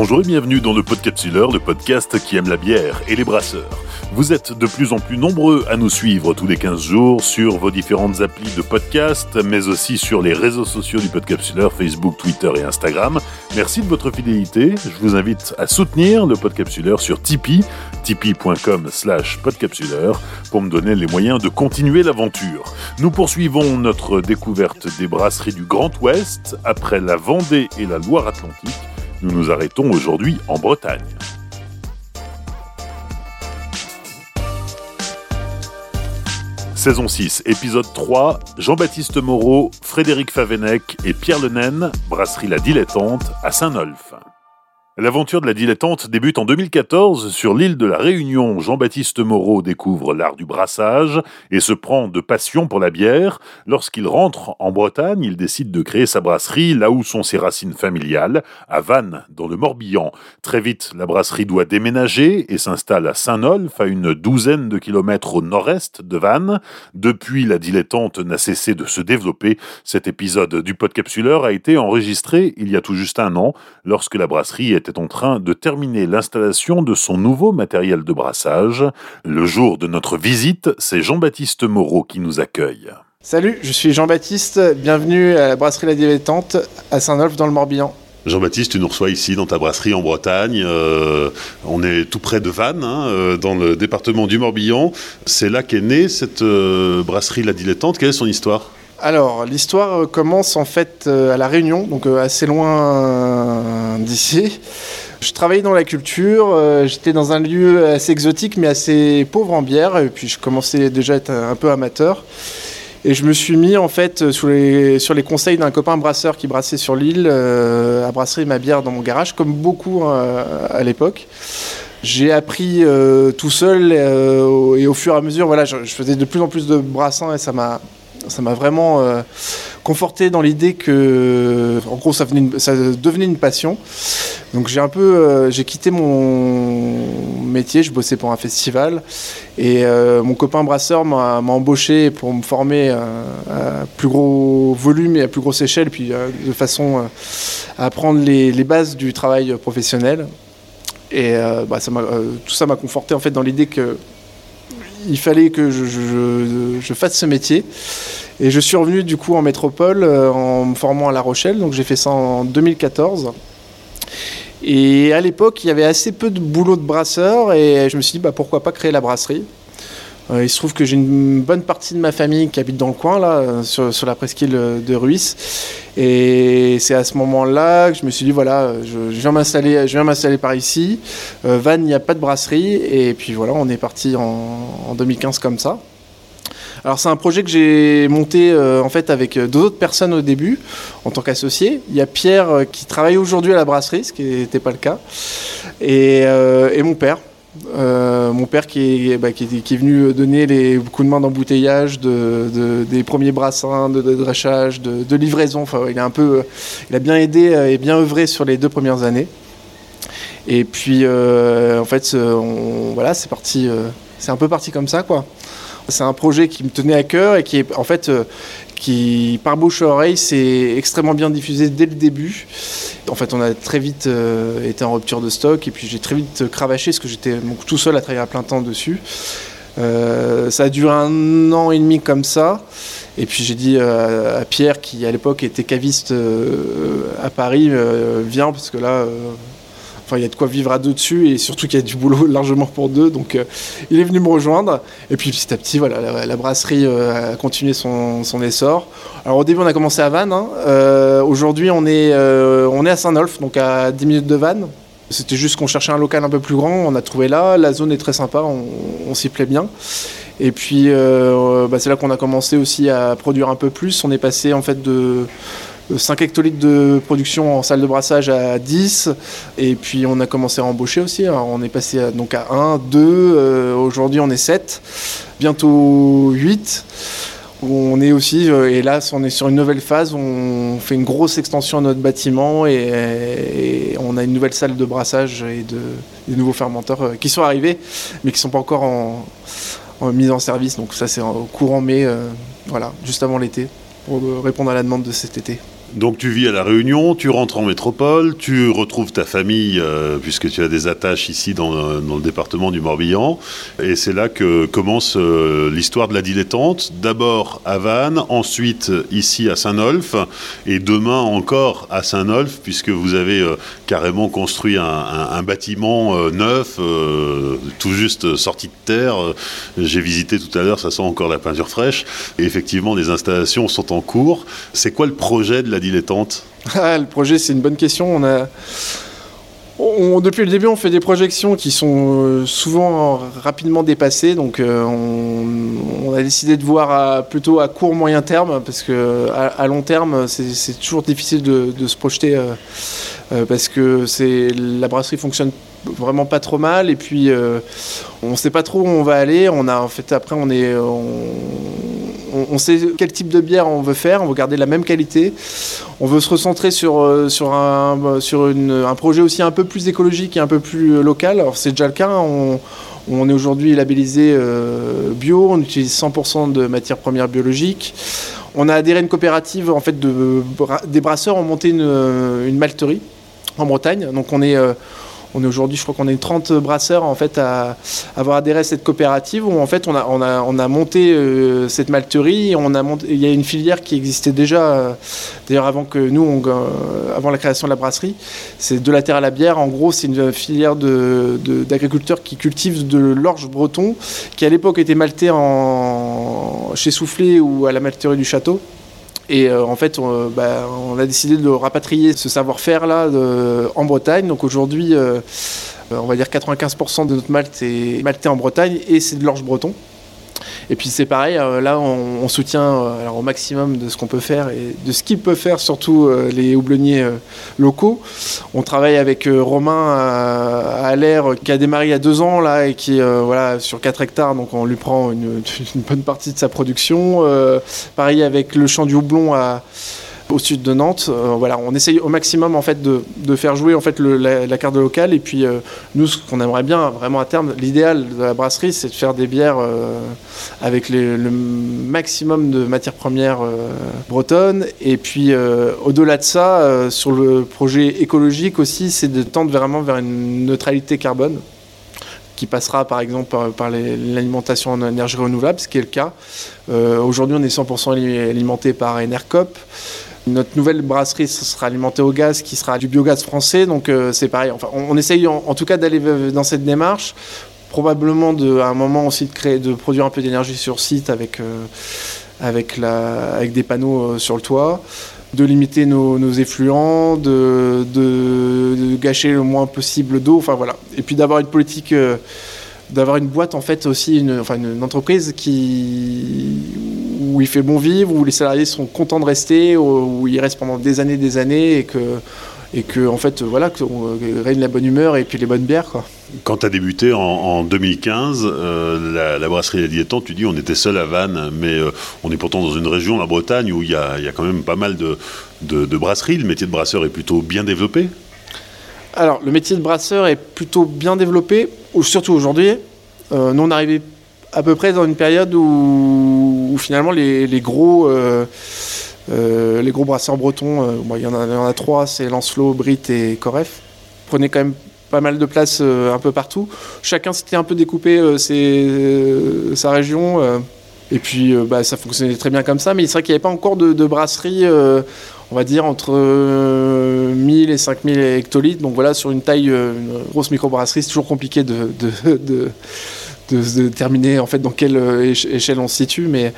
Bonjour et bienvenue dans le Podcapsuleur, le podcast qui aime la bière et les brasseurs. Vous êtes de plus en plus nombreux à nous suivre tous les 15 jours sur vos différentes applis de podcast, mais aussi sur les réseaux sociaux du Podcapsuleur, Facebook, Twitter et Instagram. Merci de votre fidélité. Je vous invite à soutenir le Podcapsuleur sur Tipeee, tipeee.com slash podcapsuleur, pour me donner les moyens de continuer l'aventure. Nous poursuivons notre découverte des brasseries du Grand Ouest après la Vendée et la Loire-Atlantique nous nous arrêtons aujourd'hui en Bretagne. Saison 6, épisode 3, Jean-Baptiste Moreau, Frédéric Favenec et Pierre Lenaine, brasserie La Dilettante à Saint-Nolf. L'aventure de la dilettante débute en 2014 sur l'île de la Réunion. Jean-Baptiste Moreau découvre l'art du brassage et se prend de passion pour la bière. Lorsqu'il rentre en Bretagne, il décide de créer sa brasserie là où sont ses racines familiales, à Vannes, dans le Morbihan. Très vite, la brasserie doit déménager et s'installe à Saint-Nolf, à une douzaine de kilomètres au nord-est de Vannes. Depuis, la dilettante n'a cessé de se développer. Cet épisode du Podcapsuleur a été enregistré il y a tout juste un an, lorsque la brasserie était en train de terminer l'installation de son nouveau matériel de brassage. Le jour de notre visite, c'est Jean-Baptiste Moreau qui nous accueille. Salut, je suis Jean-Baptiste, bienvenue à la brasserie La Dilettante à Saint-Nolf dans le Morbihan. Jean-Baptiste, tu nous reçois ici dans ta brasserie en Bretagne. Euh, on est tout près de Vannes, hein, euh, dans le département du Morbihan. C'est là qu'est née cette euh, brasserie La Dilettante. Quelle est son histoire? Alors, l'histoire commence en fait à La Réunion, donc assez loin d'ici. Je travaillais dans la culture, j'étais dans un lieu assez exotique mais assez pauvre en bière, et puis je commençais déjà à être un peu amateur. Et je me suis mis en fait sur les, sur les conseils d'un copain brasseur qui brassait sur l'île à brasser ma bière dans mon garage, comme beaucoup à l'époque. J'ai appris tout seul et au fur et à mesure, voilà, je, je, faisais de plus en plus de brassins et ça m'a ça m'a vraiment euh, conforté dans l'idée que, en gros, ça, devenait une passion. Donc j'ai un peu, euh, j'ai quitté mon métier, je bossais pour un festival et euh, mon copain brasseur m'a embauché pour me former à, plus gros volume et à plus grosse échelle, puis de façon à apprendre les, bases du travail professionnel. Et bah, tout ça m'a conforté en fait dans l'idée que il fallait que je, fasse ce métier. Et je suis revenu du coup en métropole euh, en me formant à La Rochelle. Donc j'ai fait ça en 2014. Et à l'époque, il y avait assez peu de boulot de brasseur et je me suis dit bah, pourquoi pas créer la brasserie. Euh, il se trouve que j'ai une bonne partie de ma famille qui habite dans le coin, là, sur, la presqu'île de Ruisse. Et c'est à ce moment-là que je me suis dit, voilà, je, viens m'installer par ici. Euh, Vannes, il n'y a pas de brasserie. Et puis voilà, on est parti en, 2015 comme ça. Alors c'est un projet que j'ai monté euh, en fait avec deux autres personnes au début en tant qu'associé. Il y a Pierre qui travaille aujourd'hui à la brasserie, ce qui n'était pas le cas, et mon père euh, mon père qui est, bah, qui, est, venu donner les coups de main d'embouteillage, de, des premiers brassins, de, drachage, de, livraison. Enfin, il a un peu, il a bien aidé et bien œuvré sur les deux premières années. Et puis, euh, en fait, voilà, c'est parti, euh, c'est un peu parti comme ça, quoi. C'est un projet qui me tenait à cœur et qui est, en fait, qui, par bouche à oreille, s'est extrêmement bien diffusé dès le début. En fait, on a très vite euh, été en rupture de stock et puis j'ai très vite cravaché parce que j'étais tout seul à travailler à plein temps dessus. Euh, ça a duré un an et demi comme ça. Et puis j'ai dit à Pierre, qui à l'époque était caviste euh, à Paris, viens parce que là, Enfin, il y a de quoi vivre à deux dessus et surtout qu'il y a du boulot largement pour deux. Donc, euh, il est venu me rejoindre. Et puis, petit à petit, voilà, la, brasserie euh, a continué son, essor. Alors, au début, on a commencé à Vannes. Hein. Euh, aujourd'hui, on, est on est à Saint-Nolf, donc à 10 minutes de Vannes. C'était juste qu'on cherchait un local un peu plus grand. On a trouvé là. La zone est très sympa. On, s'y plaît bien. Et puis, bah, c'est là qu'on a commencé aussi à produire un peu plus. On est passé en fait de 5 hectolitres de production en salle de brassage à 10. Et puis on a commencé à embaucher aussi. on est passé à, donc à 1, 2, euh, aujourd'hui on est 7, bientôt 8. On est aussi, euh, et là on est sur une nouvelle phase, on fait une grosse extension à notre bâtiment et, on a une nouvelle salle de brassage et de, des nouveaux fermenteurs euh, qui sont arrivés, mais qui ne sont pas encore en, mise en service. Donc ça c'est au courant mai, voilà, juste avant l'été, pour répondre à la demande de cet été. Donc tu vis à La Réunion, tu rentres en métropole, tu retrouves ta famille, euh, puisque tu as des attaches ici dans, le département du Morbihan. Et c'est là que commence euh, l'histoire de la dilettante. D'abord à Vannes, ensuite ici à Saint-Nolf, et demain encore à Saint-Nolf, puisque vous avez euh, carrément construit un, bâtiment neuf, tout juste sorti de terre. J'ai visité tout à l'heure, ça sent encore la peinture fraîche. Et effectivement, des installations sont en cours. C'est quoi le projet de la dilettante ah, Le projet, c'est une bonne question. On a... depuis le début, on fait des projections qui sont euh, souvent rapidement dépassées. Donc, euh, on, a décidé de voir plutôt à court moyen terme, parce que à, long terme, c'est toujours difficile de, se projeter, euh, parce que la brasserie fonctionne vraiment pas trop mal. Et puis, on ne sait pas trop où on va aller. On a en fait après, on est sait quel type de bière on veut faire, on veut garder la même qualité. On veut se recentrer sur, euh, un, projet aussi un peu plus écologique et un peu plus euh, local. Alors c'est déjà le cas, on, est aujourd'hui labellisé euh, bio, on utilise 100% de matières premières biologiques. On a adhéré à une coopérative en fait de, des brasseurs ont monté une, malterie en Bretagne. On est on est aujourd'hui, je crois qu'on est 30 brasseurs en fait à avoir adhéré à cette coopérative où en fait on a, on a, on a monté euh, cette malterie. Il y a une filière qui existait déjà, euh, d'ailleurs euh, avant la création de la brasserie. C'est de la terre à la bière. En gros, c'est une filière d'agriculteurs qui cultivent de l'orge breton, qui à l'époque était malté en, chez Soufflé ou à la malterie du château. Et euh, en fait, bah, on, a décidé de rapatrier ce savoir-faire là en Bretagne. Donc aujourd'hui, euh, on va dire 95% de notre malt est malté en Bretagne et c'est de l'orge breton. Et puis c'est pareil, euh, là on, soutient euh, au maximum de ce qu'on peut faire et de ce qu'ils peuvent faire, surtout euh, les houblonniers locaux. On travaille avec Romain à, à l'air qui a démarré il y a deux ans là et qui voilà sur 4 hectares, donc on lui prend une bonne partie de sa production. pareil avec le champ du houblon à au sud de Nantes. Euh, on essaye au maximum de, faire jouer la, carte locale. Et puis euh, nous, ce qu'on aimerait bien vraiment à terme, l'idéal de la brasserie, c'est de faire des bières euh, avec le maximum de matières premières bretonnes. Et puis au-delà de ça, sur le projet écologique aussi, c'est de tendre vraiment vers une neutralité carbone qui passera par exemple par, l'alimentation en énergie renouvelable, ce qui est le cas. Aujourd'hui, on est 100% alimenté par Enercop. Notre nouvelle brasserie sera alimentée au gaz, qui sera du biogaz français. Donc euh, c'est pareil. Enfin, on, essaye en, tout cas d'aller dans cette démarche. Probablement à un moment aussi de créer, de produire un peu d'énergie sur site avec, euh, avec, des panneaux euh, sur le toit de limiter nos, effluents, de, gâcher le moins possible d'eau, enfin voilà. Et puis d'avoir une politique, d'avoir une boîte en fait aussi, enfin une entreprise qui, où il fait bon vivre, où les salariés sont contents de rester, où, ils restent pendant des années, des années, et que, et que en fait, voilà, que euh, règne la bonne humeur et puis les bonnes bières, quoi. Quand tu as débuté en, 2015, euh, la, brasserie La Dilettante, tu dis on était seul à Vannes, mais euh, on est pourtant dans une région, la Bretagne, où il y a, quand même pas mal de, de, brasseries. Le métier de brasseur est plutôt bien développé Alors, le métier de brasseur est plutôt bien développé, surtout aujourd'hui. nous, on arrivait à peu près dans une période où, finalement les, gros euh, euh, les gros brasseurs bretons, euh, il y, en a, trois, c'est Lancelot, Brit et Coref, prenaient quand même pas mal de place un peu partout. Chacun s'était un peu découpé sa région. et puis bah, ça fonctionnait très bien comme ça, mais c'est vrai qu'il n'y avait pas encore de, brasserie, on va dire, entre 1000 et 5000 hectolitres. Donc voilà, sur une taille, une grosse microbrasserie, c'est toujours compliqué de, de de, déterminer en fait dans quelle euh, échelle on se situe, mais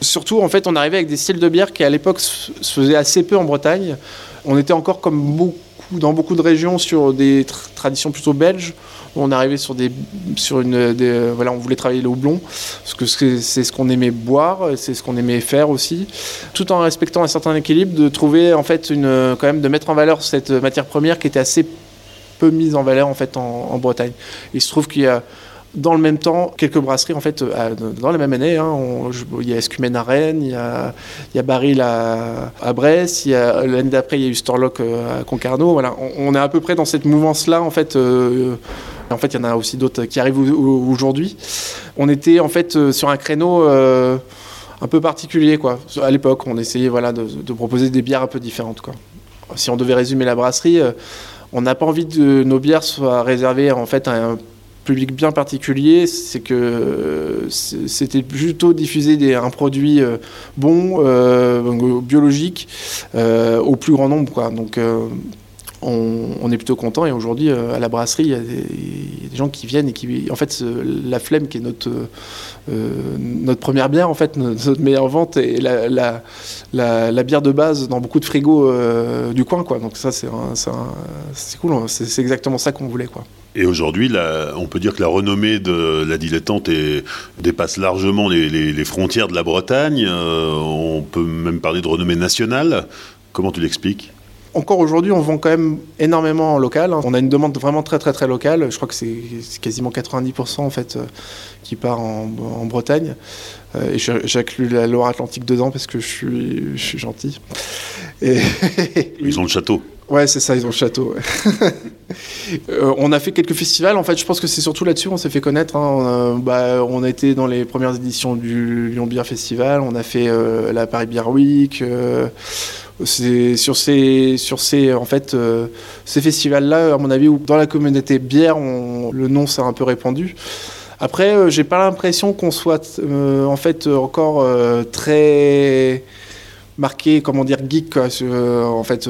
surtout en fait on arrivait avec des styles de bière qui à l'époque se faisaient assez peu en Bretagne. On était encore comme beaucoup dans beaucoup de régions sur des traditions plutôt belges. On arrivait sur des sur une voilà on voulait travailler le houblon parce que c'est ce qu'on aimait boire, c'est ce qu'on aimait faire aussi, tout en respectant un certain équilibre, de trouver en fait une quand même de mettre en valeur cette matière première qui était assez peu mise en valeur en fait en, en Bretagne. Il se trouve qu'il y a dans le même temps, quelques brasseries, en fait, euh, dans la même année, hein, il y a Escumen à Rennes, il y a, il y a Baril à, à Brest, l'année d'après, il y a eu Storlock euh, à Concarneau. Voilà, on, est à peu près dans cette mouvance-là, en fait. Euh, en fait, il y en a aussi d'autres qui arrivent aujourd'hui. On était, en fait, sur un créneau un peu particulier quoi. À l'époque, on essayait voilà de, proposer des bières un peu différentes quoi. Si on devait résumer la brasserie, on n'a pas envie que nos bières soient réservées en fait à un public bien particulier, c'est que c'était plutôt diffuser des, un produit bon, biologique, au plus grand nombre. Quoi. Donc on, est plutôt content. Et aujourd'hui, euh, à la brasserie, il y, a des gens qui viennent et qui, en fait, la flemme qui est notre euh, notre première bière, en fait, notre meilleure vente est la, la, bière de base dans beaucoup de frigos euh, du coin, quoi. Donc ça, c'est cool. Hein. C'est exactement ça qu'on voulait, quoi. Et aujourd'hui, on peut dire que la renommée de la dilettante dépasse largement les, frontières de la Bretagne. on peut même parler de renommée nationale. Comment tu l'expliques? Encore aujourd'hui, on vend quand même énormément en local. Hein. On a une demande vraiment très très très locale. Je crois que c'est quasiment 90% en fait euh, qui part en, Bretagne. Euh, et j'inclus la Loire-Atlantique dedans parce que je suis, je suis gentil. Et ils ont le château. Ouais, c'est ça, ils ont le château. Euh, on a fait quelques festivals. En fait, je pense que c'est surtout là-dessus qu'on s'est fait connaître. Hein. On, a, bah, on, a, été dans les premières éditions du Lyon Beer Festival. On a fait la Paris Beer Week c'est sur ces, sur ces, en fait, euh, ces festivals-là, à mon avis, où dans la communauté bière, le nom s'est un peu répandu. Après, euh, j'ai pas l'impression qu'on soit euh, en fait encore très marqué, comment dire, geek. en fait,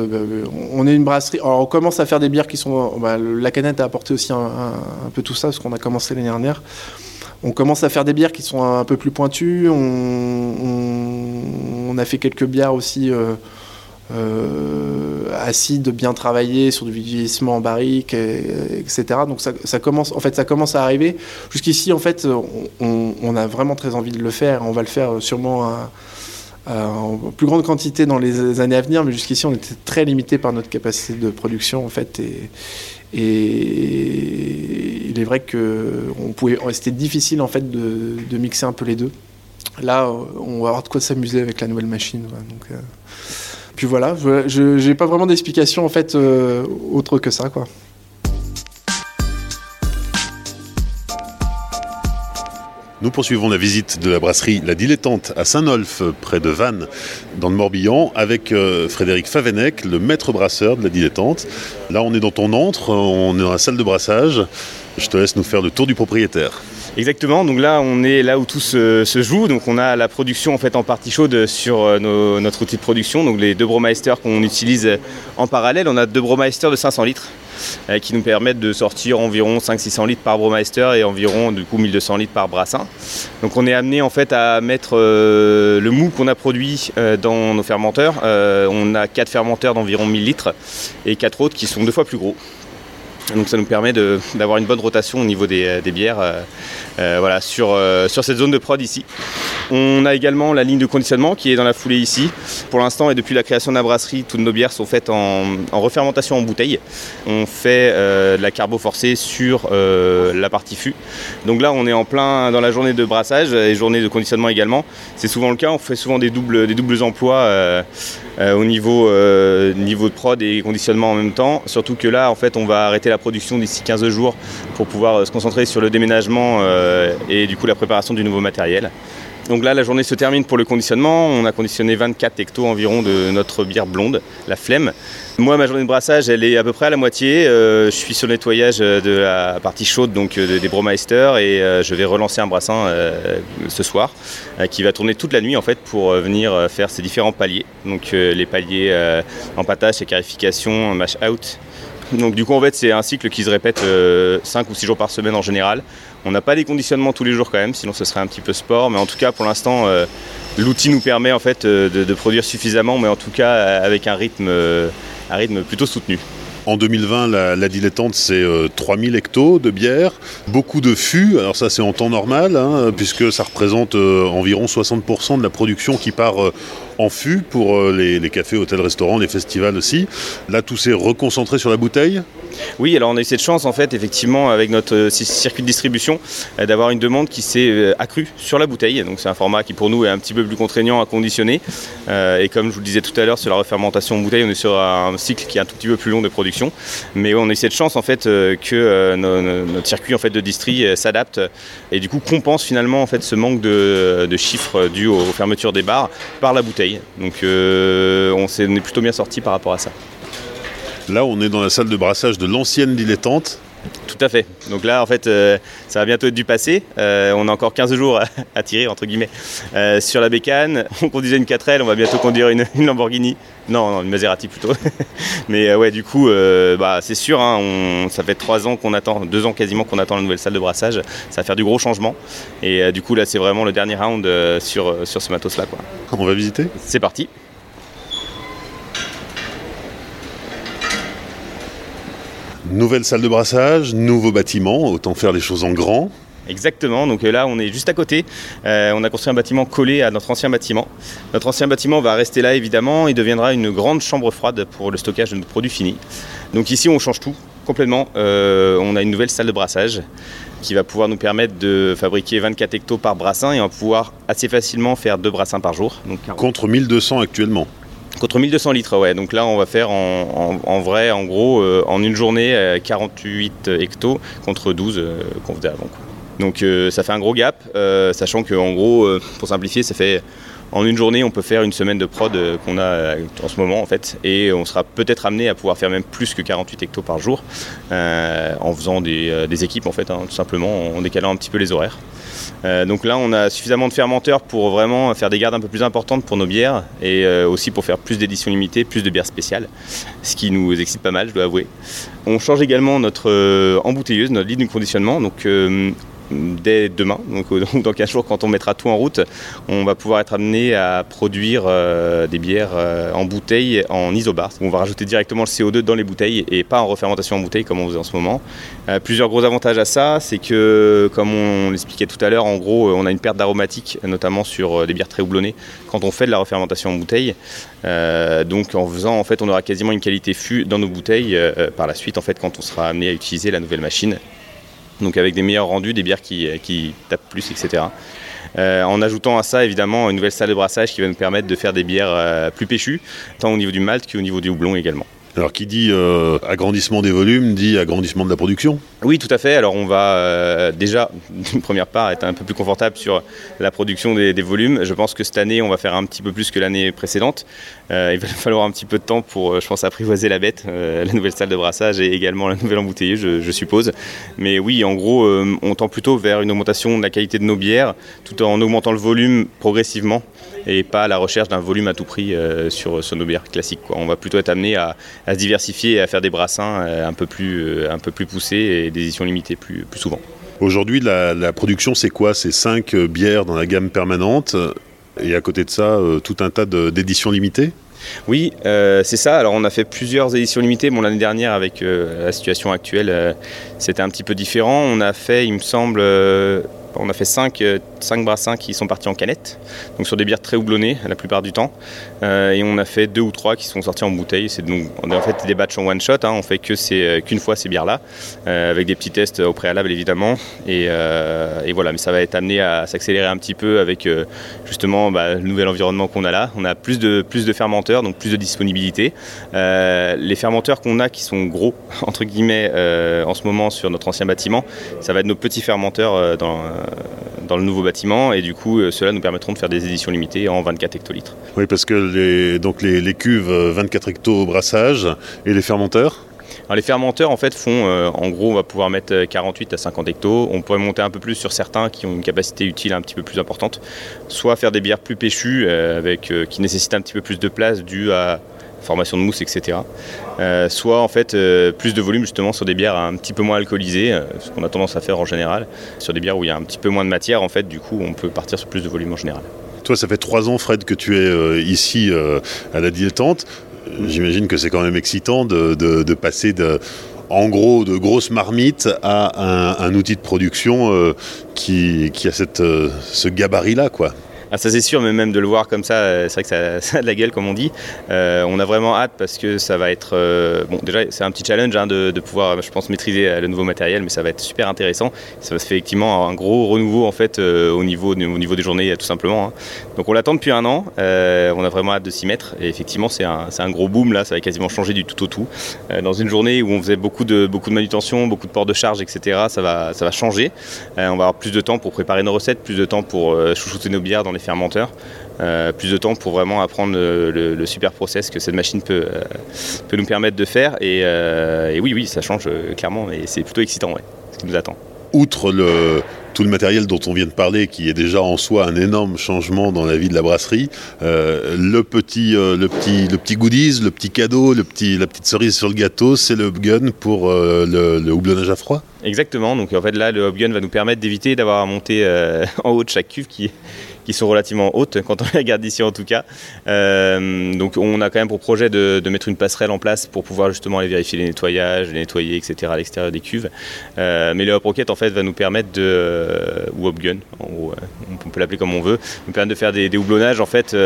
on est une brasserie. Alors, on commence à faire des bières qui sont. Bah, la canette a apporté aussi un, peu tout ça, parce qu'on a commencé l'année dernière. On commence à faire des bières qui sont un, peu plus pointues. On, a fait quelques bières aussi euh, acide bien travaillé sur du vieillissement en barrique, etc. Donc ça, commence, en fait, ça commence à arriver. Jusqu'ici, en fait, on, a vraiment très envie de le faire. On va le faire sûrement en plus grande quantité dans les années à venir, mais jusqu'ici, on était très limité par notre capacité de production, en fait. Et, il est vrai que on pouvait, c'était difficile, en fait, de, mixer un peu les deux. Là, on va avoir de quoi s'amuser avec la nouvelle machine. donc, euh, puis voilà, je n'ai pas vraiment d'explication en fait euh, autre que ça quoi. Nous poursuivons la visite de la brasserie La Dilettante à Saint-Nolf, près de Vannes, dans le Morbihan, avec euh, Frédéric Favenec, le maître brasseur de La Dilettante. Là, on est dans ton antre, on est dans la salle de brassage. Je te laisse nous faire le tour du propriétaire. Exactement, donc là on est là où tout se, joue, donc on a la production en fait en partie chaude sur euh, notre outil de production, donc les deux Bromeister qu'on utilise en parallèle, on a deux Bromeister de 500 litres euh, qui nous permettent de sortir environ 500-600 litres par Bromeister et environ du coup 1200 litres par brassin. Donc on est amené en fait à mettre euh, le mou qu'on a produit dans nos fermenteurs. on a quatre fermenteurs d'environ 1000 litres et quatre autres qui sont deux fois plus gros. Donc ça nous permet d'avoir une bonne rotation au niveau des, bières euh, euh, voilà, sur, euh, sur cette zone de prod ici. On a également la ligne de conditionnement qui est dans la foulée ici. Pour l'instant et depuis la création de la brasserie, toutes nos bières sont faites en, refermentation en bouteille. On fait de la carbo forcée sur la partie fût. Donc là on est en plein dans la journée de brassage et journée de conditionnement également. C'est souvent le cas, on fait souvent des doubles, des doubles emplois au niveau, niveau de prod et conditionnement en même temps. Surtout que là en fait on va arrêter la production d'ici 15 jours pour pouvoir euh, se concentrer sur le déménagement euh, et du coup la préparation du nouveau matériel. Donc là, la journée se termine pour le conditionnement. On a conditionné 24 hectos environ de notre bière blonde, la flemme. Moi, ma journée de brassage, elle est à peu près à la moitié. Euh, je suis sur le nettoyage de la partie chaude donc des Bromeister et je vais relancer un brassin ce soir qui va tourner toute la nuit en fait pour venir faire ces différents paliers. Donc les paliers empattage, écarification, mash out donc du coup en fait c'est un cycle qui se répète 5 euh, ou 6 jours par semaine en général. On n'a pas des conditionnements tous les jours quand même, sinon ce serait un petit peu sport, mais en tout cas pour l'instant euh, l'outil nous permet en fait euh, de, produire suffisamment, mais en tout cas avec un rythme, plutôt soutenu. En 2020, la, dilettante, c'est 3000 hectos de bière, beaucoup de fûts, alors ça c'est en temps normal, hein, puisque ça représente environ 60% de la production qui part en fût pour euh, les, cafés, hôtels, restaurants, les festivals aussi. Là, tout s'est reconcentré sur la bouteille Oui, alors on a eu cette chance en fait, effectivement, avec notre euh, ci- circuit de distribution, euh, d'avoir une demande qui s'est accrue sur la bouteille. Donc c'est un format qui pour nous est un petit peu plus contraignant à conditionner. Et comme je vous le disais tout à l'heure, sur la refermentation en bouteille, on est sur un cycle qui est un tout petit peu plus long de production. Mais on a eu cette chance en fait que no- no- notre circuit en fait de distri s'adapte et du coup compense finalement en fait ce manque de, de chiffres dû aux fermetures des bars par la bouteille. Donc euh, on s'est on est plutôt bien sorti par rapport à ça. Là, on est dans la salle de brassage de l'ancienne dilettante. Tout à fait. Donc là, en fait, euh, ça va bientôt être du passé. Euh, on a encore 15 jours à, à tirer, entre guillemets, euh, sur la bécane. On conduisait une 4L, on va bientôt conduire une, une Lamborghini. Non, non, une Maserati plutôt. Mais euh, ouais, du coup, euh, bah, c'est sûr, hein, on- ça fait 3 ans qu'on attend, 2 ans quasiment qu'on attend la nouvelle salle de brassage. Ça va faire du gros changement. Et euh, du coup, là, c'est vraiment le dernier round sur, sur ce matos-là. quoi. On va visiter C'est parti. Nouvelle salle de brassage, nouveau bâtiment, autant faire les choses en grand. Exactement, donc euh, là on est juste à côté. Euh, on a construit un bâtiment collé à notre ancien bâtiment. Notre ancien bâtiment va rester là évidemment et deviendra une grande chambre froide pour le stockage de nos produits finis. Donc ici on change tout complètement. Euh, on a une nouvelle salle de brassage qui va pouvoir nous permettre de fabriquer 24 hectos par brassin et on va pouvoir assez facilement faire deux brassins par jour. Donc, Contre 1200 actuellement. Contre 1200 litres, ouais. Donc là, on va faire en, en- en vrai, en gros, euh, en une journée, euh, 48 hectos contre 12 euh, qu'on faisait avant. quoi. Donc euh, ça fait un gros gap, euh, sachant qu'en gros, euh, pour simplifier, ça fait en une journée, on peut faire une semaine de prod qu'on a en ce moment en fait, et on sera peut-être amené à pouvoir faire même plus que 48 hectos par jour, en faisant des, équipes en fait, hein, tout simplement, en décalant un petit peu les horaires. Donc là, on a suffisamment de fermenteurs pour vraiment faire des gardes un peu plus importantes pour nos bières et aussi pour faire plus d'éditions limitées, plus de bières spéciales, ce qui nous excite pas mal, je dois avouer. On change également notre embouteilleuse, notre ligne de conditionnement. Donc dès demain, donc euh, dans 15 jours, quand on mettra tout en route, on va pouvoir être amené à produire euh, des bières euh, en bouteille en isobar. On va rajouter directement le CO2 dans les bouteilles et pas en refermentation en bouteille comme on faisait en ce moment. Plusieurs gros avantages à ça, c'est que, comme on l'expliquait tout à l'heure, en gros, on a une perte d'aromatique, notamment sur des bières très houblonnées, quand on fait de la refermentation en bouteille. Donc, en faisant, en fait, on aura quasiment une qualité fût dans nos bouteilles par la suite, en fait, quand on sera amené à utiliser la nouvelle machine. Donc, avec des meilleurs rendus, des bières qui, euh, tapent plus, etc. Euh, en ajoutant à ça évidemment une nouvelle salle de brassage qui va nous permettre de faire des bières euh, plus péchues, tant au niveau du malt qu'au niveau du houblon également. Alors qui dit agrandissement des volumes dit agrandissement de la production. Oui, tout à fait. Alors on va euh, déjà, d'une première part, être un peu plus confortable sur la production des, volumes. Je pense que cette année, on va faire un petit peu plus que l'année précédente. Euh, il va falloir un petit peu de temps pour, euh, je pense, apprivoiser la bête, la nouvelle salle de brassage et également la nouvelle embouteilleuse, je, suppose. Mais oui, en gros, on tend plutôt vers une augmentation de la qualité de nos bières, tout en augmentant le volume progressivement et pas à la recherche d'un volume à tout prix sur, nos bières classiques. On va plutôt être amené à, se diversifier et à faire des brassins un peu plus, un peu plus poussés des éditions limitées plus, plus souvent. Aujourd'hui, la, la production, c'est quoi? C'est 5 bières dans la gamme permanente. Et à côté de ça, euh, tout un tas d'éditions limitées? Oui, euh, c'est ça. Alors on a fait plusieurs éditions limitées. Bon, l'année dernière, avec euh, la situation actuelle, euh, c'était un petit peu différent. On a fait, il me semble, euh, on a fait 5 brassins qui sont partis en canette, donc sur des bières très houblonnées la plupart du temps. Euh, et on a fait deux ou trois qui sont sortis en bouteille. C'est donc on a en fait des batchs en one shot. Hein. On fait que c'est euh, qu'une fois ces bières-là, euh, avec des petits tests au préalable évidemment. Et, voilà, mais ça va être amené à s'accélérer un petit peu avec justement bah, le nouvel environnement qu'on a là. On a plus de, plus de fermenteurs, donc plus de disponibilité. Les fermenteurs qu'on a qui sont gros, entre guillemets, en ce moment sur notre ancien bâtiment, ça va être nos petits fermenteurs dans, dans le nouveau bâtiment. Et du coup, euh, ceux-là nous permettront de faire des éditions limitées en 24 hectolitres. Oui, parce que les, donc les, les cuves euh, 24 hecto au brassage et les fermenteurs? Alors les fermenteurs en fait font, euh, en gros on va pouvoir mettre euh, 48 à 50 hectos, on pourrait monter un peu plus sur certains qui ont une capacité utile un petit peu plus importante, soit faire des bières plus péchues euh, avec, euh, qui nécessitent un petit peu plus de place dû à formation de mousse etc. Euh, soit en fait euh, plus de volume justement sur des bières un petit peu moins alcoolisées, euh, ce qu'on a tendance à faire en général, sur des bières où il y a un petit peu moins de matière en fait du coup on peut partir sur plus de volume en général. Toi, ça fait trois ans, Fred, que tu es ici à la dilettante. J'imagine que c'est quand même excitant de, de- de passer de, en gros, de grosses marmites à un, un outil de production qui, qui a cette, ce gabarit-là, quoi. Ah, ça c'est sûr, mais même de le voir comme ça, euh, c'est vrai que ça, a de la gueule comme on dit. Euh, on a vraiment hâte parce que ça va être... Euh, bon, déjà c'est un petit challenge hein, de, pouvoir, je pense, maîtriser le nouveau matériel, mais ça va être super intéressant. Ça va se faire effectivement un gros renouveau en fait au, niveau, au niveau des journées tout simplement. Hein. Donc on l'attend depuis un an, on a vraiment hâte de s'y mettre. Et effectivement c'est un, un, gros boom là, ça va quasiment changer du tout au tout. dans une journée où on faisait beaucoup de, beaucoup de manutention, beaucoup de ports de charge, etc., ça va, ça va changer. on va avoir plus de temps pour préparer nos recettes, plus de temps pour chouchouter nos bières dans les fermenteurs. Euh, plus de temps pour vraiment apprendre le, super process que cette machine peut, euh, peut nous permettre de faire. Et, euh, oui, oui, ça change clairement et c'est plutôt excitant, ce qui nous attend. Outre le, tout le matériel dont on vient de parler, qui est déjà en soi un énorme changement dans la vie de la brasserie, le, petit, le, petit, le petit goodies, le petit cadeau, le petit, la petite cerise sur le gâteau, c'est le gun pour le, le, houblonnage à froid? Exactement, donc en fait là le gun va nous permettre d'éviter d'avoir à monter en haut de chaque cuve qui, qui sont relativement hautes quand on les regarde d'ici en tout cas. Euh, donc on a quand même pour projet de, mettre une passerelle en place pour pouvoir justement aller vérifier les nettoyages, les nettoyer, etc. à l'extérieur des cuves. Euh, mais le Hop Rocket en fait va nous permettre de, euh, ou Hop Gun, on peut l'appeler comme on veut, nous permettre de faire des, houblonnages en fait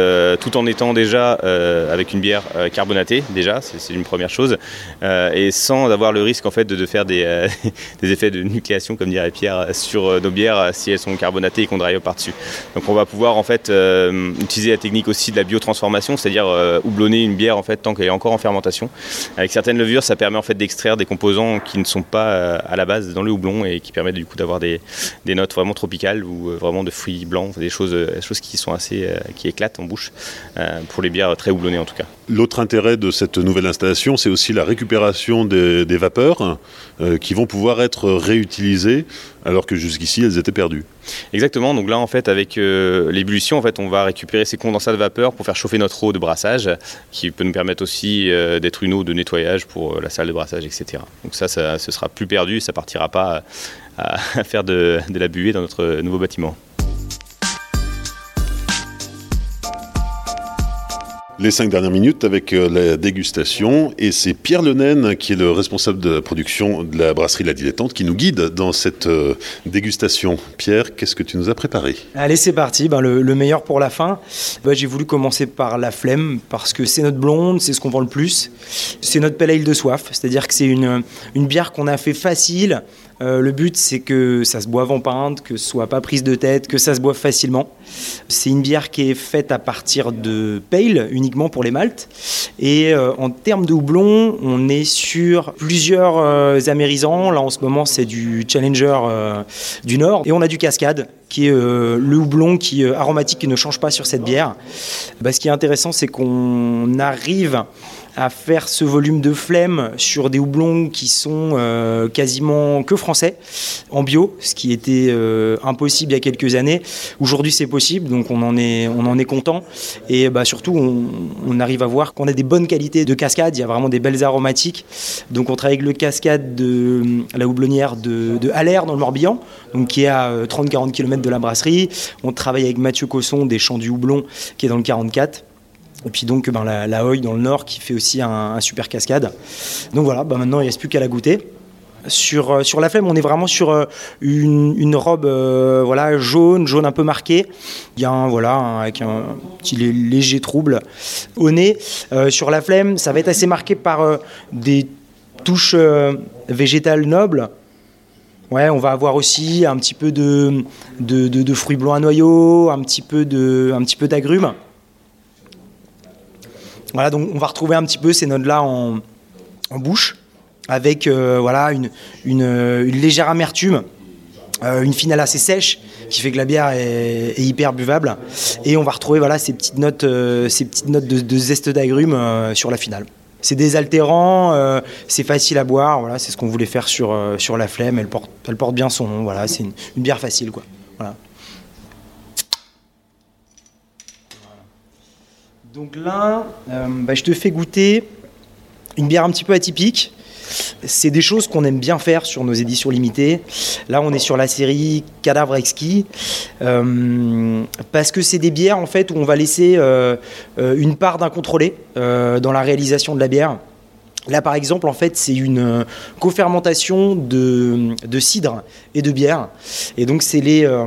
tout en étant déjà avec une bière carbonatée déjà, c'est une première chose, et sans avoir le risque en fait de, faire des, des, effets de nucléation comme dirait Pierre sur nos bières si elles sont carbonatées et qu'on drive par-dessus. Donc on va pouvoir en fait euh, utiliser la technique aussi de la biotransformation, c'est-à-dire euh, houblonner une bière en fait tant qu'elle est encore en fermentation. Avec certaines levures, ça permet en fait d'extraire des composants qui ne sont pas euh, à la base dans le houblon et qui permettent du coup d'avoir des, notes vraiment tropicales ou vraiment de fruits blancs, des choses, choses qui sont assez qui éclatent en bouche pour les bières très houblonnées en tout cas. L'autre intérêt de cette nouvelle installation, c'est aussi la récupération des, des vapeurs qui vont pouvoir être réutilisées alors que jusqu'ici elles étaient perdues. Exactement, donc là en fait avec euh, l'ébullition on va récupérer ces condensats de vapeur pour faire chauffer notre eau de brassage qui peut nous permettre aussi euh, d'être une eau de nettoyage pour euh, la salle de brassage etc. Donc ça, ça ce sera plus perdu, ça partira pas à, faire de la buée dans notre nouveau bâtiment. Les cinq dernières minutes avec euh, la dégustation. Et c'est Pierre Lenaine, qui est le responsable de la production de la brasserie La Dilettante, qui nous guide dans cette euh, dégustation. Pierre, qu'est-ce que tu nous as préparé? Allez, c'est parti. Ben, le, meilleur pour la fin. Ben, j'ai voulu commencer par la flemme, parce que c'est notre blonde, c'est ce qu'on vend le plus. C'est notre pale ale de soif, c'est-à-dire que c'est une, une bière qu'on a fait facile, euh, le but, c'est que ça se boive en pinte, que ce soit pas prise de tête, que ça se boive facilement. C'est une bière qui est faite à partir de pale, uniquement pour les maltes. Et euh, en termes de houblon, on est sur plusieurs euh, amérisants. Là, en ce moment, c'est du Challenger du Nord. Et on a du Cascade, qui est le houblon qui, aromatique qui ne change pas sur cette bière. Bah, ce qui est intéressant, c'est qu'on arrive à faire ce volume de flemme sur des houblons qui sont euh, quasiment que français, en bio, ce qui était euh, impossible il y a quelques années. Aujourd'hui, c'est possible, donc on en est, on en est content. Et bah, surtout, on, arrive à voir qu'on a des bonnes qualités de cascade, il y a vraiment des belles aromatiques. Donc on travaille avec le cascade de la houblonnière de, de Haller dans le Morbihan, donc qui est à 30-40 euh, km de la brasserie. On travaille avec Mathieu Cosson des Champs du Houblon, qui est dans le 44. Et puis donc ben, la, la dans le nord qui fait aussi un, super cascade. Donc voilà, ben, maintenant il ne reste plus qu'à la goûter. Sur, euh, sur la flemme, on est vraiment sur euh, une, robe euh, voilà, jaune, jaune un peu marqué. Il y a un, voilà, avec un petit léger trouble au nez. sur la flemme, ça va être assez marqué par des touches végétales nobles. Ouais, on va avoir aussi un petit peu de, de, de fruits blancs à noyaux, un petit peu d'agrumes. Voilà, donc on va retrouver un petit peu ces notes-là en, bouche, avec euh, voilà, une, légère amertume, euh, une finale assez sèche, qui fait que la bière est, hyper buvable. Et on va retrouver voilà, ces petites notes, euh, ces petites notes de, zeste d'agrumes sur la finale. C'est désaltérant, c'est facile à boire, voilà, c'est ce qu'on voulait faire sur, sur la flemme, elle porte, elle porte bien son nom, voilà, c'est une, une, bière facile. Quoi. Voilà. Donc là, euh, bah, je te fais goûter une bière un petit peu atypique. C'est des choses qu'on aime bien faire sur nos éditions limitées. Là, on est sur la série Cadavre Exquis. Euh, parce que c'est des bières en fait où on va laisser euh, une part d'incontrôlé dans la réalisation de la bière. Là, par exemple, en fait, c'est une euh, cofermentation de, de, cidre et de bière. Et donc, c'est les, euh,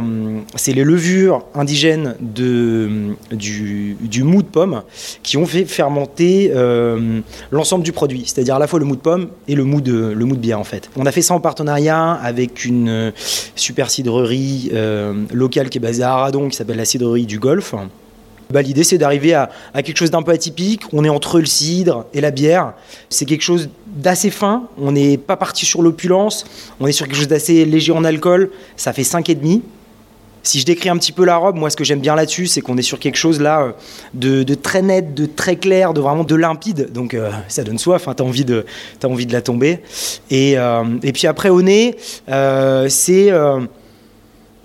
les levures indigènes de, du, du, mou de pomme qui ont fait fermenter euh, l'ensemble du produit, c'est-à-dire à la fois le mou de pomme et le mou de, le de bière, en fait. On a fait ça en partenariat avec une super cidrerie euh, locale qui est basée à Aradon, qui s'appelle la cidrerie du Golfe. Bah, l'idée, c'est d'arriver à, quelque chose d'un peu atypique. On est entre le cidre et la bière. C'est quelque chose d'assez fin. On n'est pas parti sur l'opulence. On est sur quelque chose d'assez léger en alcool. Ça fait 5,5. Si je décris un petit peu la robe, moi, ce que j'aime bien là-dessus, c'est qu'on est sur quelque chose là euh, de, très net, de très clair, de vraiment de limpide. Donc, euh, ça donne soif. Hein, t'as envie de, as envie de la tomber. Et, euh, et puis après, au nez, c'est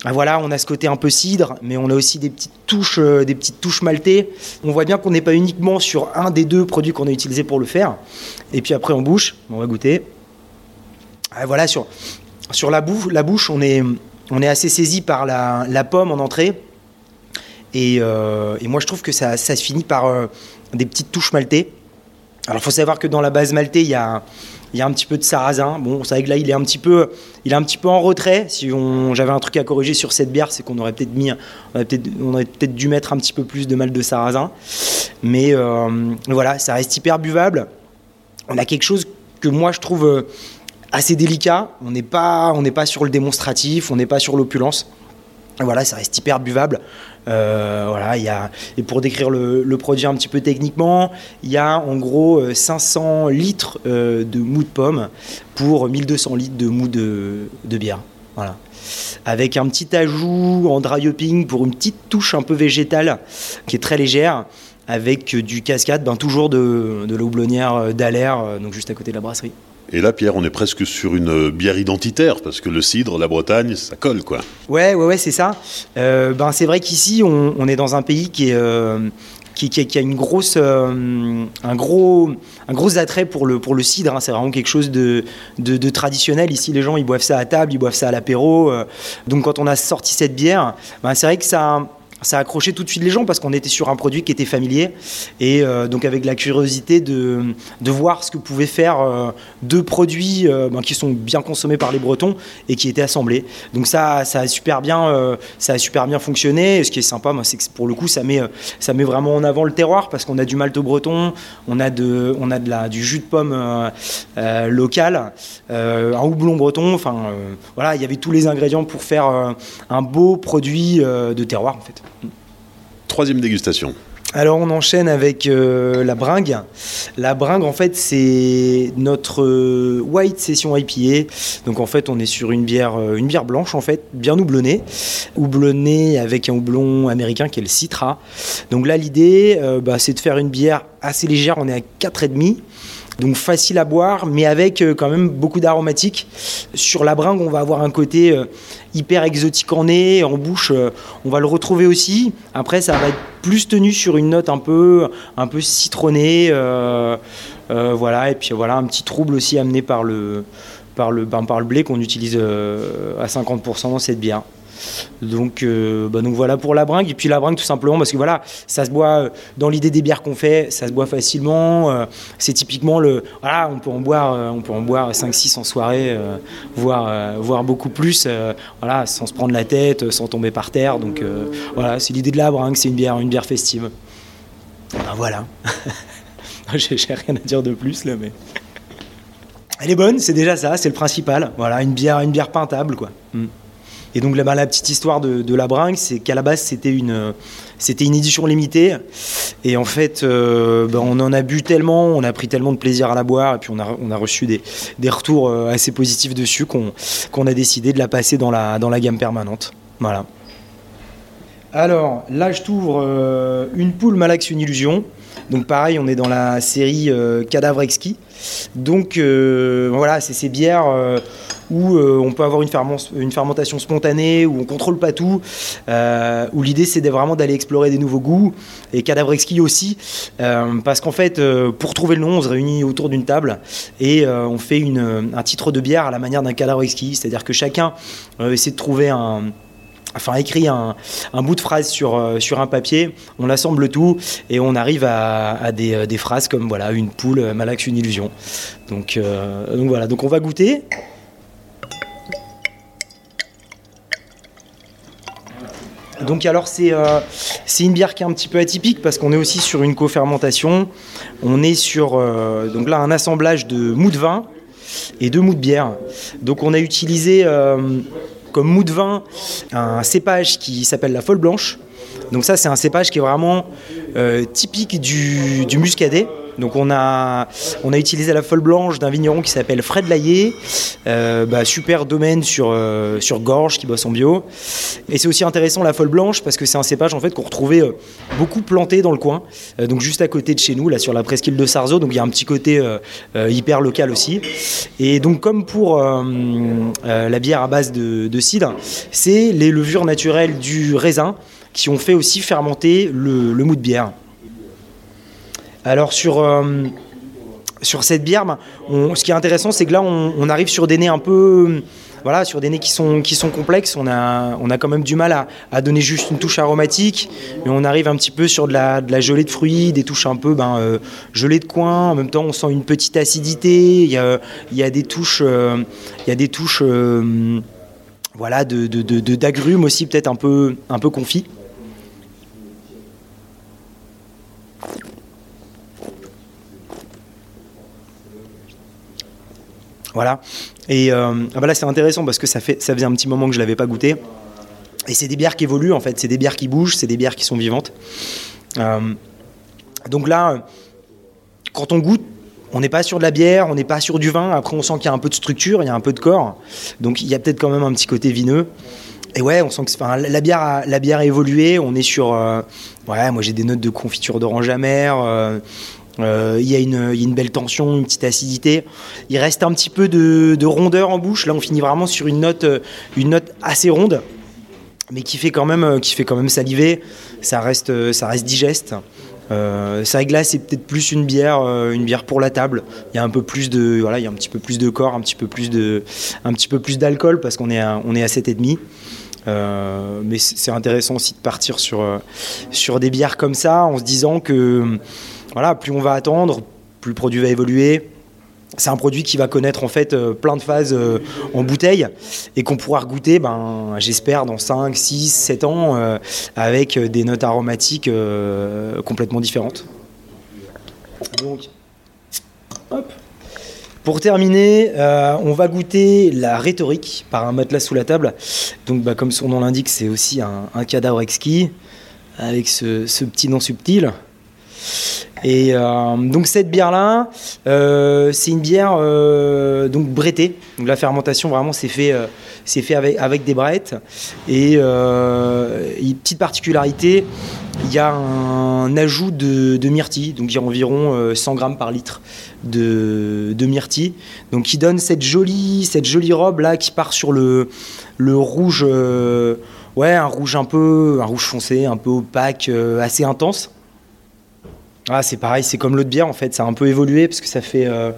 ah, voilà, on a ce côté un peu cidre, mais on a aussi des petites touches, euh, des petites touches maltées. On voit bien qu'on n'est pas uniquement sur un des deux produits qu'on a utilisé pour le faire. Et puis après, on bouche, on va goûter. Ah, voilà, sur, sur la, bouche, la bouche, on est, on est assez saisi par la, pomme en entrée. Euh, et, moi, je trouve que ça, ça se finit par euh, des petites touches maltées. Alors, il faut savoir que dans la base maltée, il y a y a un petit peu de sarrasin. Bon, c'est vrai que là, il est un petit peu, il est un petit peu en retrait. Si j'avais un truc à corriger sur cette bière, c'est qu'on aurait peut-être mis, on aurait peut-être, dû mettre un petit peu plus de mal de sarrasin. Mais euh, voilà, ça reste hyper buvable. On a quelque chose que moi je trouve euh, assez délicat. On n'est pas, on n'est pas sur le démonstratif, on n'est pas sur l'opulence. Voilà, ça reste hyper buvable. Euh, voilà, et pour décrire le, produit un petit peu techniquement, il y a en gros 500 euh, litres euh, de mou de pomme pour 1200 litres de mou de, bière. Voilà. Avec un petit ajout en dry hopping pour une petite touche un peu végétale qui est très légère, avec du cascade, ben, toujours de, de la houblonnière d'Alaire, donc juste à côté de la brasserie. Et là, Pierre, on est presque sur une bière identitaire, parce que le cidre, la Bretagne, ça colle, quoi. Ouais, ouais, ouais, c'est ça. Euh, ben, c'est vrai qu'ici, on, est dans un pays qui, euh, a une grosse, euh, un, gros, un gros attrait pour le, pour le cidre. Hein. C'est vraiment quelque chose de, de, traditionnel. Ici, les gens, ils boivent ça à table, ils boivent ça à l'apéro. donc, quand on a sorti cette bière, ben, c'est vrai que ça ça a accroché tout de suite les gens parce qu'on était sur un produit qui était familier et euh, donc avec la curiosité de, de, voir ce que pouvaient faire euh, deux produits euh, ben, qui sont bien consommés par les Bretons et qui étaient assemblés. Donc ça, ça a super bien, ça a super bien fonctionné. Ce qui est sympa, c'est que pour le coup, ça met, ça met vraiment en avant le terroir parce qu'on a du malt breton, on a de, on a de la, du jus de pomme local, un houblon breton. Enfin, voilà, il y avait tous les ingrédients pour faire un beau produit de terroir en fait. Troisième dégustation. Alors on enchaîne avec euh, la bringue. La bringue en fait c'est notre euh, white session IPA. Donc en fait on est sur une bière, euh, une bière blanche en fait, bien houblonnée. Houblonnée avec un houblon américain qui est le Citra. Donc là l'idée bah, c'est de faire une bière assez légère, on est à 4,5 donc facile à boire, mais avec euh, quand même beaucoup d'aromatiques. Sur la bringue, on va avoir un côté euh, hyper exotique en nez, en bouche, euh, on va le retrouver aussi. Après, ça va être plus tenu sur une note un peu, citronnée, voilà. Et puis voilà, un petit trouble aussi amené par le, par ben, par le blé qu'on utilise à 50% dans cette bière. Donc, euh, bah, donc voilà pour la bringue. Et puis la bringue tout simplement parce que voilà, ça se boit euh, dans l'idée des bières qu'on fait, ça se boit facilement. Euh, c'est typiquement le. Voilà, on peut en boire, on peut en boire 5-6 en soirée, voire, voire beaucoup plus, voilà, sans se prendre la tête, sans tomber par terre. Donc voilà, c'est l'idée de la bringue, c'est une bière, une bière festive. Ben, voilà. J'ai rien à dire de plus là, mais. Elle est bonne, c'est déjà ça, c'est le principal. Voilà, une bière, une bière peintable, quoi. Mm. Et donc la petite histoire de, la bringue, c'est qu'à la base c'était une, c'était une édition limitée. Et en fait, euh, bah, on en a bu tellement, on a pris tellement de plaisir à la boire, et puis on a, on a reçu des, des retours euh, assez positifs dessus qu'on, qu'on a décidé de la passer dans la, dans la gamme permanente. Voilà. Alors là, je t'ouvre euh, une poule Malax une illusion. Donc pareil, on est dans la série Cadavre Exquis. Donc voilà, c'est ces bières où euh, on peut avoir une, fermentation spontanée, où on contrôle pas tout, euh, où l'idée c'est vraiment d'aller explorer des nouveaux goûts, et Cadavre Exquis aussi, euh, parce qu'en fait, pour trouver le nom, on se réunit autour d'une table et on fait un titre de bière à la manière d'un cadavre exquis, c'est-à-dire que chacun essaie de trouver un enfin écrit un, bout de phrase sur, euh, sur un papier, on assemble tout et on arrive à, des, des, phrases comme voilà une poule, malax, une illusion. Donc, donc voilà, donc on va goûter. Donc alors c'est c'est une bière qui est un petit peu atypique parce qu'on est aussi sur une co-fermentation. On est sur donc là un assemblage de mou de vin et de mou de bière. Donc on a utilisé comme mou de vin un cépage qui s'appelle la folle blanche. Donc ça c'est un cépage qui est vraiment euh, typique du, du muscadet. Donc on a, on a utilisé la folle blanche d'un vigneron qui s'appelle Fred Laillé, euh, bah, super domaine sur, euh, sur Gorge qui bosse en bio. Et c'est aussi intéressant la folle blanche parce que c'est un cépage en fait qu'on retrouvait euh, beaucoup planté dans le coin, donc juste à côté de chez nous, là sur la presqu'île de Sarzeau, donc il y a un petit côté hyper local aussi. Et donc comme pour la bière à base de, cidre, c'est les levures naturelles du raisin qui ont fait aussi fermenter le, le mou de bière. Alors sur, euh, sur cette bière, ben, ce qui est intéressant, c'est que là, on, arrive sur des nez un peu... Voilà, sur des nez qui sont, complexes, on a, quand même du mal à, donner juste une touche aromatique, mais on arrive un petit peu sur de la, de gelée de fruits, des touches un peu ben, euh, gelée de coin, en même temps on sent une petite acidité, il y a, des touches, euh, il y a des touches voilà, de, d'agrumes aussi peut-être un peu, un peu confit. Voilà. Et bah là, c'est intéressant parce que ça, fait, ça faisait un petit moment que je ne l'avais pas goûté. Et c'est des bières qui évoluent, en fait. C'est des bières qui bougent, c'est des bières qui sont vivantes. Euh, donc là, quand on goûte, on n'est pas sur de la bière, on n'est pas sur du vin. Après, on sent qu'il y a un peu de structure, il y a un peu de corps. Donc, il y a peut-être quand même un petit côté vineux. Et ouais, on sent que la, bière a, évolué. On est sur. Euh, ouais, moi j'ai des notes de confiture d'orange amère. Il y, a une belle tension, une petite acidité. Il reste un petit peu de, rondeur en bouche. Là, on finit vraiment sur une note, euh, assez ronde, mais qui fait quand même, euh, saliver. Ça reste, digeste. Euh, ça glace c'est peut-être plus une bière, pour la table. Il y a un petit peu plus de corps, un petit peu plus d'alcool parce qu'on est à, on est à 7,5. Euh, mais c'est intéressant aussi de partir sur des bières comme ça en se disant que voilà, plus on va attendre, plus le produit va évoluer. C'est un produit qui va connaître en fait euh, plein de phases euh, en bouteille et qu'on pourra goûter, ben, j'espère, dans 5, 6, 7 ans euh, avec des notes aromatiques complètement différentes. Donc, Pour terminer, on va goûter la rhétorique par un matelas sous la table. Donc, bah, comme son nom l'indique, c'est aussi un, cadavre exquis avec ce petit nom subtil. Et euh, donc cette bière-là, euh, c'est une bière euh, donc brettée. Donc la fermentation vraiment c'est fait, c'est fait avec, avec des brettes. Et petite particularité, il y a un ajout de, de myrtille, donc il y a environ 100 grammes par litre de, de, myrtille, donc qui donne cette jolie, cette jolie robe là qui part sur le, le rouge, ouais un rouge un peu, un rouge foncé, un peu opaque, assez intense. Ah, c'est pareil, c'est comme l'autre bière en fait, ça a un peu évolué parce que ça fait. Euh,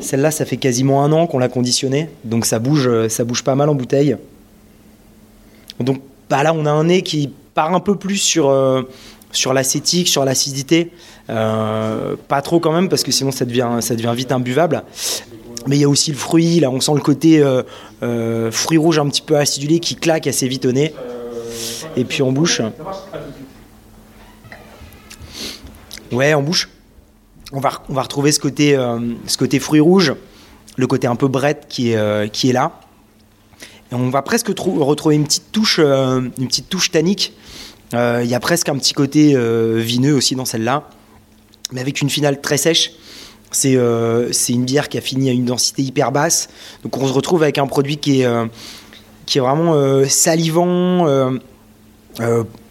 celle-là, ça fait quasiment un an qu'on l'a conditionnée, donc ça bouge, euh, ça bouge pas mal en bouteille. Donc bah là, on a un nez qui part un peu plus sur, euh, sur l'acétique, sur l'acidité. pas trop quand même, parce que sinon ça devient, ça devient vite imbuvable. Mais il y a aussi le fruit, là on sent le côté fruit rouge un petit peu acidulé qui claque assez vite au nez. Et puis en bouche. Ouais, en bouche. On va, on va retrouver ce côté, euh, ce côté fruit rouge, le côté un peu brette qui est, euh, là. Et on va presque retrouver une petite touche, euh, tannique. Il y a presque un petit côté vineux aussi dans celle-là, mais avec une finale très sèche. C'est une bière qui a fini à une densité hyper basse. Donc on se retrouve avec un produit qui est vraiment salivant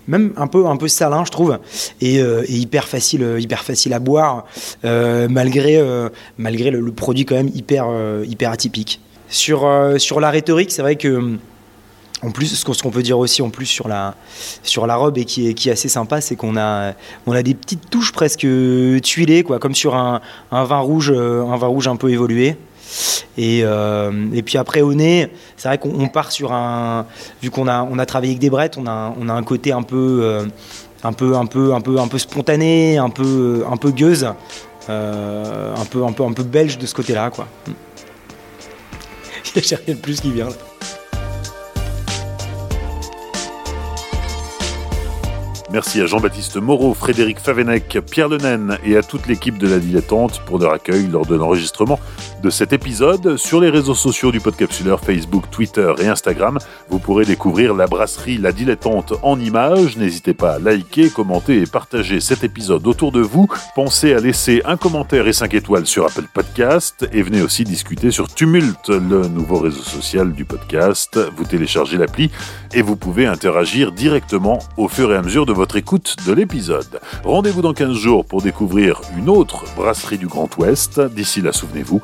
même un peu un peu salin je trouve et, euh, hyper facile euh, hyper facile à boire euh, malgré malgré le, produit quand même hyper hyper atypique sur sur la rhétorique c'est vrai que en plus, ce qu'on peut dire aussi en plus sur la, sur la robe et qui est, qui est assez sympa, c'est qu'on a, on a des petites touches presque tuilées, quoi, comme sur un, un vin rouge, un vin rouge un peu évolué. Et, et puis après au nez, c'est vrai qu'on part sur un, vu qu'on a on a travaillé avec des brettes, on a on a un côté un peu un peu un peu un peu un peu spontané, un peu un peu gueuse, un peu un peu un peu belge de ce côté-là quoi. J'ai rien de plus qui vient là. Merci à Jean-Baptiste Moreau, Frédéric Favenec, Pierre Lenaine et à toute l'équipe de la dilettante pour leur accueil lors de l'enregistrement de cet épisode. Sur les réseaux sociaux du Podcapsuleur, Facebook, Twitter et Instagram, vous pourrez découvrir la brasserie La Dilettante en images. N'hésitez pas à liker, commenter et partager cet épisode autour de vous. Pensez à laisser un commentaire et 5 étoiles sur Apple Podcast et venez aussi discuter sur Tumult, le nouveau réseau social du podcast. Vous téléchargez l'appli et vous pouvez interagir directement au fur et à mesure de votre écoute de l'épisode. Rendez-vous dans 15 jours pour découvrir une autre brasserie du Grand Ouest. D'ici là, souvenez-vous,